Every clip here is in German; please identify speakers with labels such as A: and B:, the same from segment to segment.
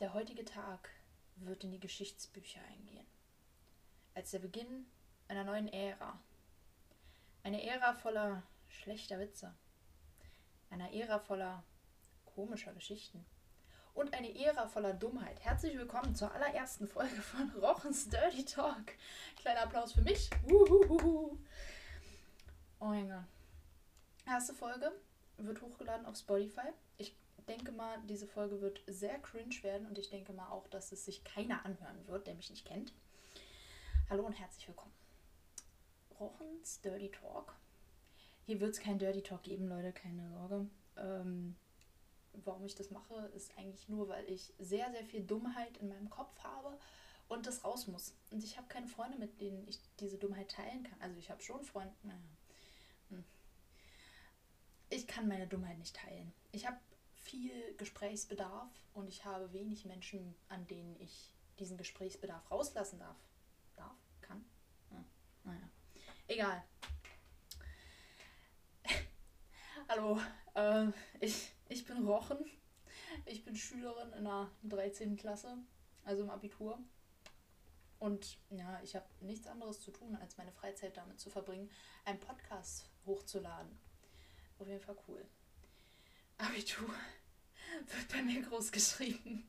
A: Der heutige Tag wird in die Geschichtsbücher eingehen. Als der Beginn einer neuen Ära. Eine Ära voller schlechter Witze. Einer Ära voller komischer Geschichten. Und eine Ära voller Dummheit. Herzlich willkommen zur allerersten Folge von Rochens Dirty Talk. Kleiner Applaus für mich. Uhuhuhu. Oh mein Gott. Erste Folge wird hochgeladen auf Spotify. Ich denke mal, diese Folge wird sehr cringe werden und ich denke mal auch, dass es sich keiner anhören wird, der mich nicht kennt. Hallo und herzlich willkommen. Rochens Dirty Talk. Hier wird es kein Dirty Talk geben, Leute, keine Sorge. Ähm, warum ich das mache, ist eigentlich nur, weil ich sehr, sehr viel Dummheit in meinem Kopf habe und das raus muss. Und ich habe keine Freunde, mit denen ich diese Dummheit teilen kann. Also ich habe schon Freunde. Naja. Hm. Ich kann meine Dummheit nicht teilen. Ich habe viel Gesprächsbedarf und ich habe wenig Menschen, an denen ich diesen Gesprächsbedarf rauslassen darf. Darf? Kann? Hm. Naja. Egal. Hallo, äh, ich, ich bin Rochen. Ich bin Schülerin in der 13. Klasse, also im Abitur. Und ja, ich habe nichts anderes zu tun, als meine Freizeit damit zu verbringen, einen Podcast hochzuladen. Auf jeden Fall cool. Abitur wird bei mir groß geschrieben.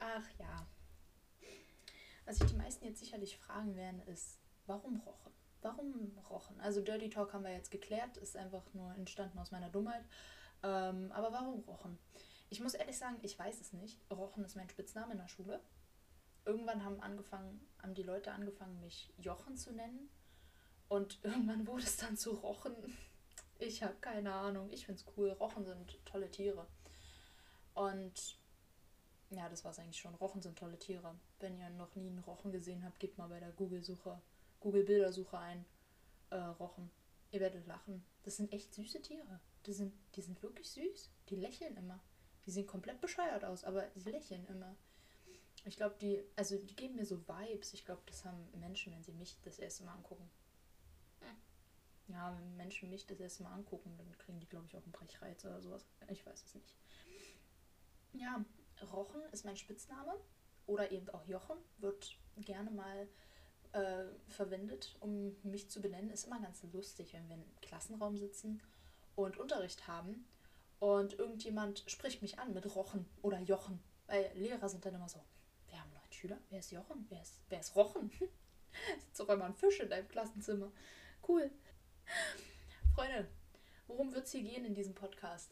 A: Ach ja. Was sich die meisten jetzt sicherlich fragen werden, ist, warum Rochen? Warum Rochen? Also Dirty Talk haben wir jetzt geklärt, ist einfach nur entstanden aus meiner Dummheit. Ähm, aber warum Rochen? Ich muss ehrlich sagen, ich weiß es nicht. Rochen ist mein Spitzname in der Schule. Irgendwann haben angefangen, haben die Leute angefangen, mich Jochen zu nennen. Und irgendwann wurde es dann zu Rochen. Ich habe keine Ahnung. Ich finde es cool. Rochen sind tolle Tiere. Und ja, das war es eigentlich schon. Rochen sind tolle Tiere. Wenn ihr noch nie einen Rochen gesehen habt, gebt mal bei der Google-Suche, Google-Bildersuche ein. Äh, Rochen. Ihr werdet lachen. Das sind echt süße Tiere. Die sind, die sind wirklich süß. Die lächeln immer. Die sehen komplett bescheuert aus, aber sie lächeln immer. Ich glaube, die, also die geben mir so Vibes. Ich glaube, das haben Menschen, wenn sie mich das erste Mal angucken. Ja, wenn Menschen mich das erste Mal angucken, dann kriegen die, glaube ich, auch einen Brechreiz oder sowas. Ich weiß es nicht. Ja, Rochen ist mein Spitzname. Oder eben auch Jochen wird gerne mal äh, verwendet, um mich zu benennen. Ist immer ganz lustig, wenn wir im Klassenraum sitzen und Unterricht haben und irgendjemand spricht mich an mit Rochen oder Jochen. Weil Lehrer sind dann immer so, wir haben neun Schüler, wer ist Jochen? Wer ist, wer ist Rochen? Sitzt auf einmal ein Fisch in deinem Klassenzimmer. Cool. Freunde, worum wird es hier gehen in diesem Podcast?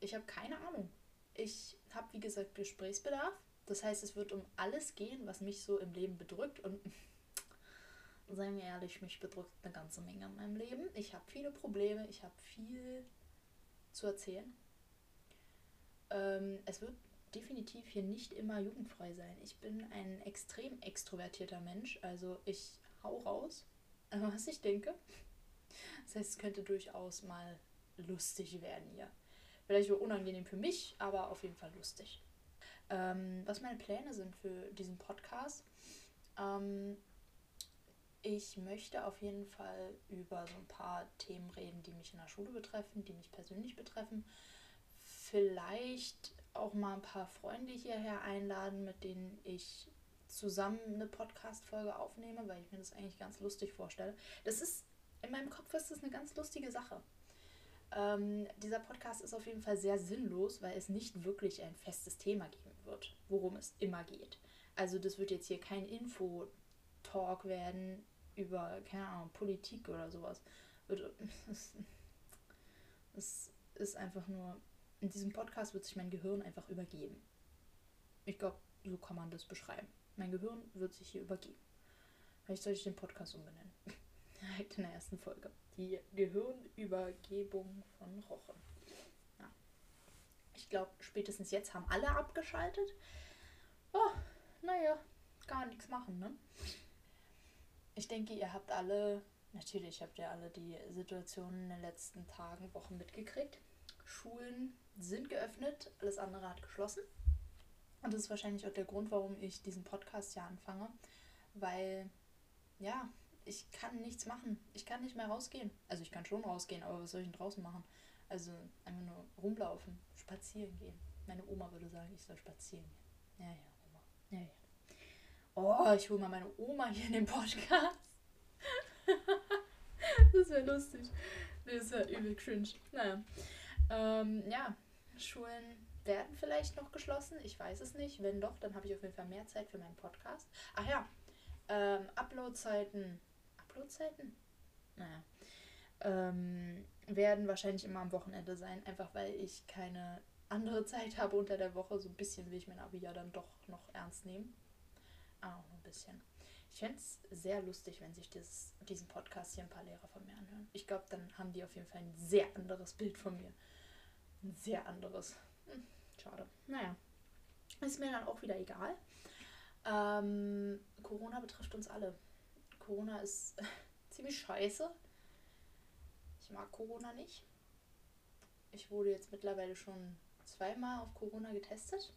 A: Ich habe keine Ahnung. Ich habe, wie gesagt, Gesprächsbedarf. Das heißt, es wird um alles gehen, was mich so im Leben bedrückt. Und seien wir ehrlich, mich bedrückt eine ganze Menge in meinem Leben. Ich habe viele Probleme, ich habe viel zu erzählen. Ähm, es wird definitiv hier nicht immer jugendfrei sein. Ich bin ein extrem extrovertierter Mensch, also ich hau raus, was ich denke. Das heißt, es könnte durchaus mal lustig werden hier. Vielleicht auch unangenehm für mich, aber auf jeden Fall lustig. Ähm, was meine Pläne sind für diesen Podcast. Ähm, ich möchte auf jeden Fall über so ein paar Themen reden, die mich in der Schule betreffen, die mich persönlich betreffen. Vielleicht auch mal ein paar Freunde hierher einladen, mit denen ich zusammen eine Podcast-Folge aufnehme, weil ich mir das eigentlich ganz lustig vorstelle. Das ist, in meinem Kopf ist das eine ganz lustige Sache. Ähm, dieser Podcast ist auf jeden Fall sehr sinnlos, weil es nicht wirklich ein festes Thema geben wird, worum es immer geht. Also das wird jetzt hier kein Info-Talk werden über, keine Ahnung, Politik oder sowas. Es ist einfach nur, in diesem Podcast wird sich mein Gehirn einfach übergeben. Ich glaube, so kann man das beschreiben. Mein Gehirn wird sich hier übergeben. Vielleicht sollte ich den Podcast umbenennen. Direkt in der ersten Folge. Die Gehirnübergebung von Rochen. Ja. Ich glaube, spätestens jetzt haben alle abgeschaltet. Oh, naja, gar nichts machen, ne? Ich denke, ihr habt alle, natürlich habt ihr alle die Situation in den letzten Tagen, Wochen mitgekriegt. Schulen sind geöffnet, alles andere hat geschlossen. Und das ist wahrscheinlich auch der Grund, warum ich diesen Podcast ja anfange, weil ja, ich kann nichts machen. Ich kann nicht mehr rausgehen. Also ich kann schon rausgehen, aber was soll ich denn draußen machen? Also einfach nur rumlaufen, spazieren gehen. Meine Oma würde sagen, ich soll spazieren gehen. Ja, ja, Oma. Ja, ja. Oh, ich hole mal meine Oma hier in den Podcast. das wäre lustig. Das wäre übel cringe. Naja. Ähm, ja, Schulen werden vielleicht noch geschlossen. Ich weiß es nicht. Wenn doch, dann habe ich auf jeden Fall mehr Zeit für meinen Podcast. Ach ja, ähm, Uploadzeiten. Uploadzeiten? Naja. Ähm, werden wahrscheinlich immer am Wochenende sein, einfach weil ich keine andere Zeit habe unter der Woche. So ein bisschen will ich mein Abi ja dann doch noch ernst nehmen. Ah, auch ein bisschen. Ich fände es sehr lustig, wenn sich dieses, diesen Podcast hier ein paar Lehrer von mir anhören. Ich glaube, dann haben die auf jeden Fall ein sehr anderes Bild von mir. Ein sehr anderes. Hm, schade. Naja. Ist mir dann auch wieder egal. Ähm, Corona betrifft uns alle. Corona ist ziemlich scheiße. Ich mag Corona nicht. Ich wurde jetzt mittlerweile schon zweimal auf Corona getestet.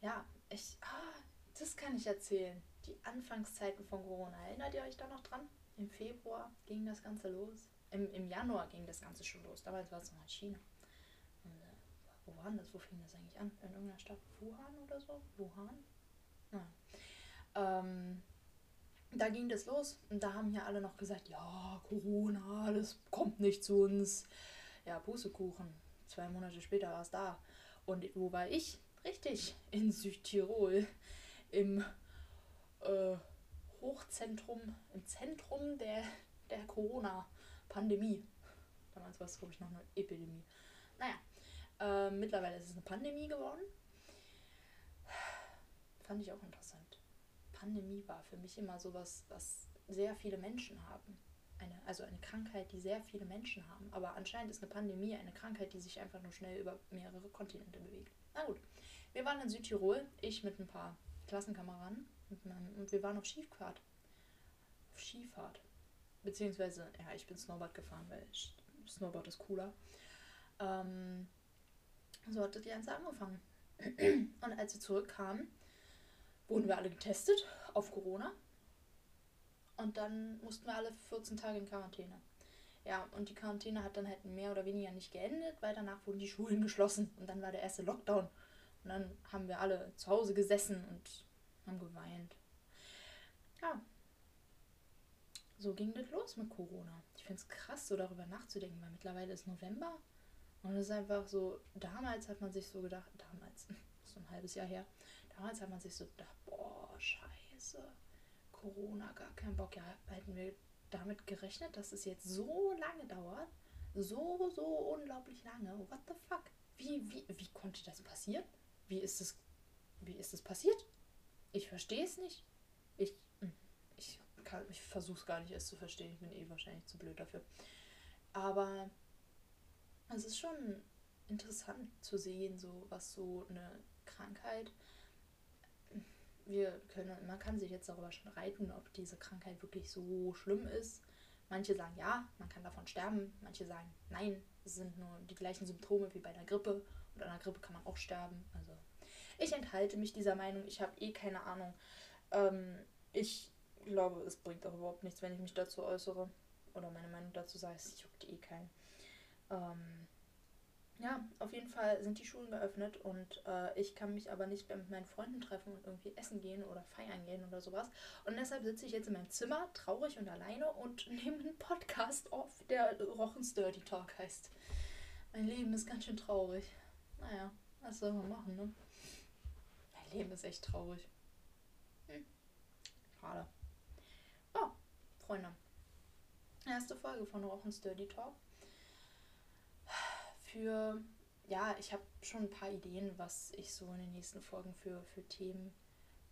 A: Ja, ich. Ah, das kann ich erzählen. Die Anfangszeiten von Corona. Erinnert ihr euch da noch dran? Im Februar ging das Ganze los. Im, im Januar ging das Ganze schon los. Damals war es noch in China. Und, äh, wo war das? Wo fing das eigentlich an? In irgendeiner Stadt? Wuhan oder so? Wuhan? Ja. Ähm, da ging das los und da haben ja alle noch gesagt, ja, Corona, das kommt nicht zu uns. Ja, Pustekuchen. Zwei Monate später war es da. Und wo war ich? Richtig, in Südtirol im äh, Hochzentrum, im Zentrum der, der Corona-Pandemie. Damals war es, glaube ich, noch eine Epidemie. Naja, äh, mittlerweile ist es eine Pandemie geworden. Fand ich auch interessant. Pandemie war für mich immer sowas, was sehr viele Menschen haben. Eine, also eine Krankheit, die sehr viele Menschen haben. Aber anscheinend ist eine Pandemie eine Krankheit, die sich einfach nur schnell über mehrere Kontinente bewegt. Na gut, wir waren in Südtirol, ich mit ein paar Klassenkameraden und, wir waren auf Skifahrt. Auf Skifahrt. Beziehungsweise, ja, ich bin Snowboard gefahren, weil Snowboard ist cooler. Ähm, so hat das Ganze angefangen. Und als wir zurückkamen, wurden wir alle getestet auf Corona. Und dann mussten wir alle 14 Tage in Quarantäne. Ja, und die Quarantäne hat dann halt mehr oder weniger nicht geendet, weil danach wurden die Schulen geschlossen. Und dann war der erste Lockdown. Und dann haben wir alle zu Hause gesessen und haben geweint. Ja. So ging das los mit Corona. Ich finde es krass, so darüber nachzudenken, weil mittlerweile ist November. Und es ist einfach so, damals hat man sich so gedacht, damals, so ein halbes Jahr her, damals hat man sich so gedacht, boah, scheiße, Corona, gar keinen Bock. Ja, hätten wir damit gerechnet, dass es jetzt so lange dauert. So, so unglaublich lange. What the fuck? Wie, wie, wie konnte das passieren? Wie ist es, wie ist es passiert? Ich verstehe es nicht. Ich, hm, ich, ich versuche es gar nicht erst zu verstehen. Ich bin eh wahrscheinlich zu blöd dafür. Aber es ist schon interessant zu sehen, so was so eine Krankheit. Wir können, man kann sich jetzt darüber streiten, ob diese Krankheit wirklich so schlimm ist. Manche sagen ja, man kann davon sterben. Manche sagen nein, es sind nur die gleichen Symptome wie bei der Grippe und an der Grippe kann man auch sterben. Also ich enthalte mich dieser Meinung. Ich habe eh keine Ahnung. Ähm, ich glaube, es bringt auch überhaupt nichts, wenn ich mich dazu äußere oder meine Meinung dazu sage. Es juckt eh keinen. Ähm, ja, auf jeden Fall sind die Schulen geöffnet und äh, ich kann mich aber nicht mehr mit meinen Freunden treffen und irgendwie essen gehen oder feiern gehen oder sowas. Und deshalb sitze ich jetzt in meinem Zimmer, traurig und alleine und nehme einen Podcast auf, der Rochens Dirty Talk heißt. Mein Leben ist ganz schön traurig. Naja, was soll man machen, ne? Mein Leben ist echt traurig. Hm. Schade. Oh, Freunde. Erste Folge von Rochens Dirty Talk. Für, ja, ich habe schon ein paar Ideen, was ich so in den nächsten Folgen für, für Themen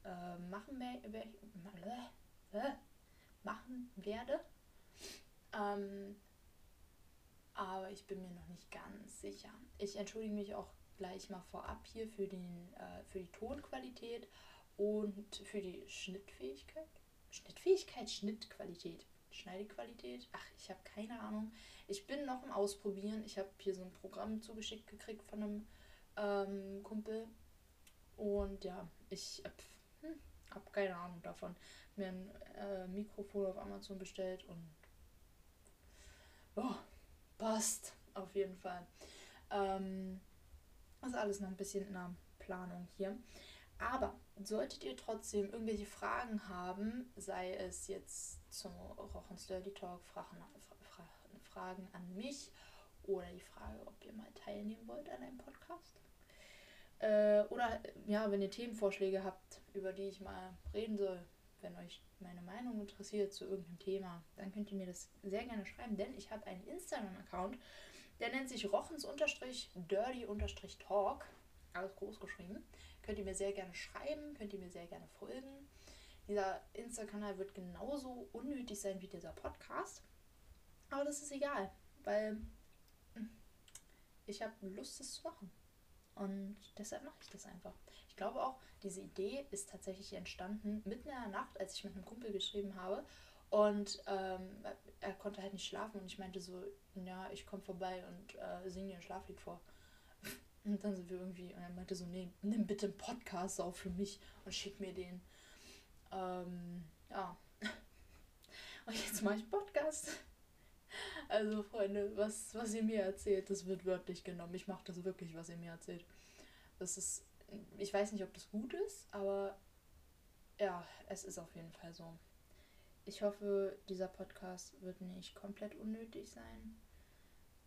A: äh, machen, äh, machen werde. Ähm, aber ich bin mir noch nicht ganz sicher. Ich entschuldige mich auch gleich mal vorab hier für, den, äh, für die Tonqualität und für die Schnittfähigkeit. Schnittfähigkeit, Schnittqualität, Schneidequalität. Ach, ich habe keine Ahnung. Ich bin noch im Ausprobieren. Ich habe hier so ein Programm zugeschickt gekriegt von einem ähm, Kumpel. Und ja, ich habe hm, hab keine Ahnung davon. Mir ein äh, Mikrofon auf Amazon bestellt und oh, passt auf jeden Fall. Ähm, ist alles noch ein bisschen in der Planung hier. Aber solltet ihr trotzdem irgendwelche Fragen haben, sei es jetzt zum Rochens Dirty Talk, Fragen, Fragen an mich oder die Frage, ob ihr mal teilnehmen wollt an einem Podcast. Äh, oder ja, wenn ihr Themenvorschläge habt, über die ich mal reden soll, wenn euch meine Meinung interessiert zu irgendeinem Thema, dann könnt ihr mir das sehr gerne schreiben, denn ich habe einen Instagram-Account, der nennt sich rochens-dirty-talk, alles groß geschrieben. Könnt ihr mir sehr gerne schreiben, könnt ihr mir sehr gerne folgen. Dieser Insta-Kanal wird genauso unnötig sein wie dieser Podcast. Aber das ist egal, weil hm, ich habe Lust, das zu machen. Und deshalb mache ich das einfach. Ich glaube auch, diese Idee ist tatsächlich entstanden mitten in der Nacht, als ich mit einem Kumpel geschrieben habe. Und ähm, er konnte halt nicht schlafen und ich meinte so, ja, ich komme vorbei und äh, singe dir ein Schlaflied vor. Und dann sind wir irgendwie, und er meinte so, nee, nimm bitte einen Podcast auf für mich und schick mir den. Ähm, ja. Und jetzt mache ich Podcast. Also, Freunde, was, was ihr mir erzählt, das wird wörtlich genommen. Ich mache das wirklich, was ihr mir erzählt. Das ist, ich weiß nicht, ob das gut ist, aber ja, es ist auf jeden Fall so. Ich hoffe, dieser Podcast wird nicht komplett unnötig sein.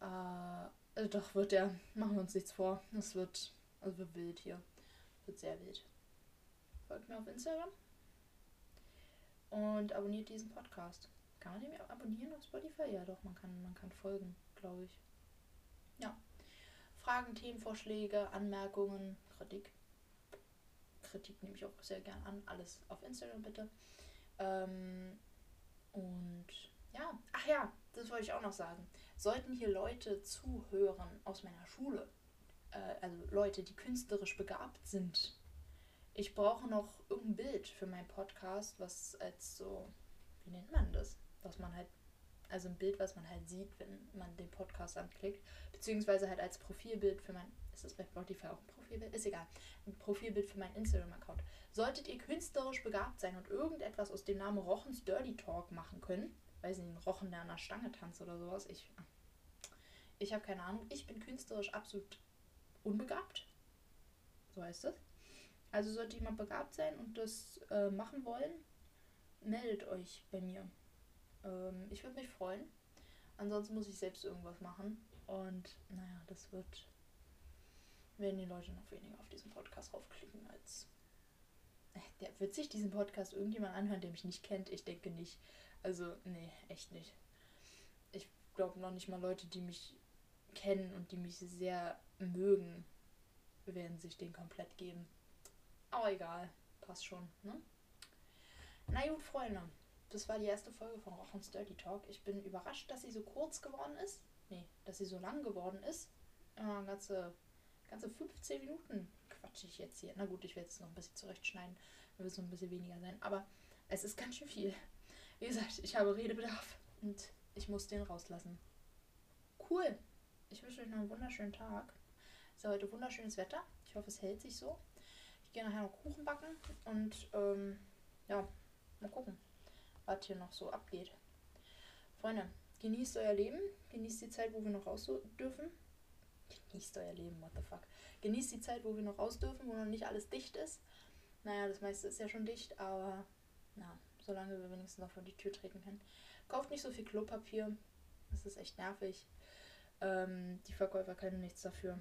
A: Äh, also doch, wird der. Machen wir uns nichts vor. Es wird, also wird wild hier. Wird sehr wild. Folgt mir auf Instagram. Und abonniert diesen Podcast. Kann man den abonnieren auf Spotify? Ja, doch, man kann, man kann folgen, glaube ich. Ja. Fragen, Themenvorschläge, Anmerkungen, Kritik. Kritik nehme ich auch sehr gern an. Alles auf Instagram bitte. Ähm, und ja, ach ja, das wollte ich auch noch sagen. Sollten hier Leute zuhören aus meiner Schule, äh, also Leute, die künstlerisch begabt sind, ich brauche noch irgendein Bild für meinen Podcast, was als so, wie nennt man das? Was man halt, also ein Bild, was man halt sieht, wenn man den Podcast anklickt, beziehungsweise halt als Profilbild für mein, ist das bei Spotify auch ein Profilbild? Ist egal. Ein Profilbild für meinen Instagram-Account. Solltet ihr künstlerisch begabt sein und irgendetwas aus dem Namen Rochens Dirty Talk machen können, weiß nicht, ein Rochen, der an der Stange tanzt oder sowas. Ich, ich habe keine Ahnung. Ich bin künstlerisch absolut unbegabt. So heißt es. Also sollte jemand begabt sein und das äh, machen wollen, meldet euch bei mir. Ähm, ich würde mich freuen. Ansonsten muss ich selbst irgendwas machen. Und naja, das wird. werden die Leute noch weniger auf diesen Podcast raufklicken als. Äh, der wird sich diesen Podcast irgendjemand anhören, der mich nicht kennt? Ich denke nicht. Also, nee, echt nicht. Ich glaube noch nicht mal Leute, die mich kennen und die mich sehr mögen, werden sich den komplett geben. Aber egal, passt schon, ne? Na gut, Freunde, das war die erste Folge von Rochens Dirty Talk. Ich bin überrascht, dass sie so kurz geworden ist. Nee, dass sie so lang geworden ist. Äh, ganze, ganze 15 Minuten quatsche ich jetzt hier. Na gut, ich werde es noch ein bisschen zurechtschneiden. Dann wird es noch ein bisschen weniger sein. Aber es ist ganz schön viel. Wie gesagt, ich habe Redebedarf und ich muss den rauslassen. Cool. Ich wünsche euch noch einen wunderschönen Tag. Es ist heute wunderschönes Wetter. Ich hoffe, es hält sich so. Ich gehe nachher noch Kuchen backen und ähm, ja, mal gucken, was hier noch so abgeht. Freunde, genießt euer Leben. Genießt die Zeit, wo wir noch raus dürfen. Genießt euer Leben, what the fuck. Genießt die Zeit, wo wir noch raus dürfen, wo noch nicht alles dicht ist. Naja, das meiste ist ja schon dicht, aber na, solange wir wenigstens noch vor die Tür treten können. Kauft nicht so viel Klopapier. Das ist echt nervig. Ähm, die Verkäufer können nichts dafür.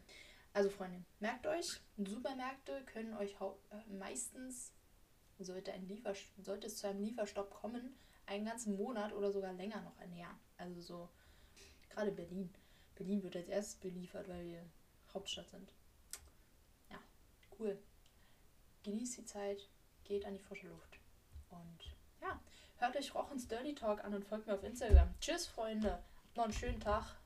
A: Also Freunde, merkt euch, Supermärkte können euch äh, meistens, sollte, ein Liefer sollte es zu einem Lieferstopp kommen, einen ganzen Monat oder sogar länger noch ernähren. Also so, gerade Berlin. Berlin wird als erstes beliefert, weil wir Hauptstadt sind. Ja, cool. Genießt die Zeit, geht an die frische Luft. Und ja, hört euch Rochens Dirty Talk an und folgt mir auf Instagram. Tschüss, Freunde. Noch einen schönen Tag.